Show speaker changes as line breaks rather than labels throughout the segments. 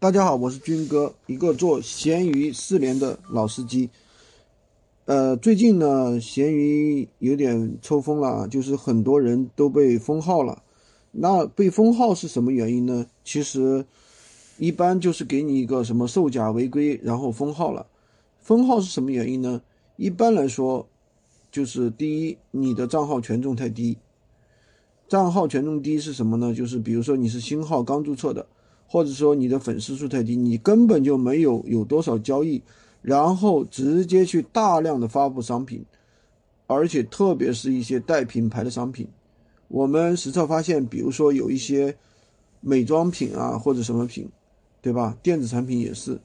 大家好，我是军哥，一个做闲鱼四年的老司机。呃，最近呢，闲鱼有点抽风了，就是很多人都被封号了。那被封号是什么原因呢？其实一般就是给你一个什么售假违规，然后封号了。封号是什么原因呢？一般来说，就是第一，你的账号权重太低。账号权重低是什么呢？就是比如说你是新号刚注册的。或者说你的粉丝数太低，你根本就没有有多少交易，然后直接去大量的发布商品，而且特别是一些带品牌的商品，我们实测发现，比如说有一些美妆品啊或者什么品，对吧？电子产品也是，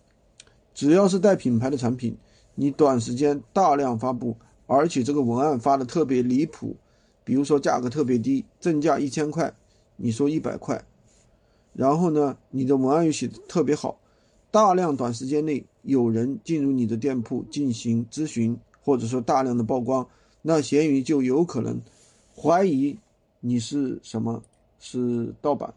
只要是带品牌的产品，你短时间大量发布，而且这个文案发的特别离谱，比如说价格特别低，正价一千块，你说一百块。然后呢，你的文案又写的特别好，大量短时间内有人进入你的店铺进行咨询，或者说大量的曝光，那闲鱼就有可能怀疑你是什么，是盗版，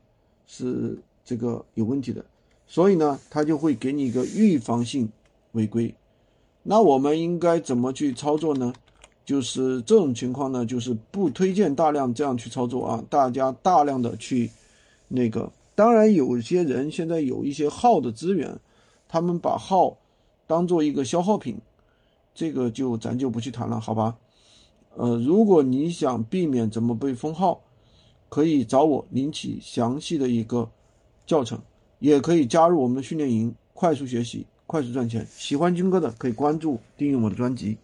是这个有问题的，所以呢，他就会给你一个预防性违规。那我们应该怎么去操作呢？就是这种情况呢，就是不推荐大量这样去操作啊，大家大量的去那个。当然，有些人现在有一些号的资源，他们把号当做一个消耗品，这个就咱就不去谈了，好吧？呃，如果你想避免怎么被封号，可以找我领取详细的一个教程，也可以加入我们的训练营，快速学习，快速赚钱。喜欢军哥的可以关注订阅我的专辑。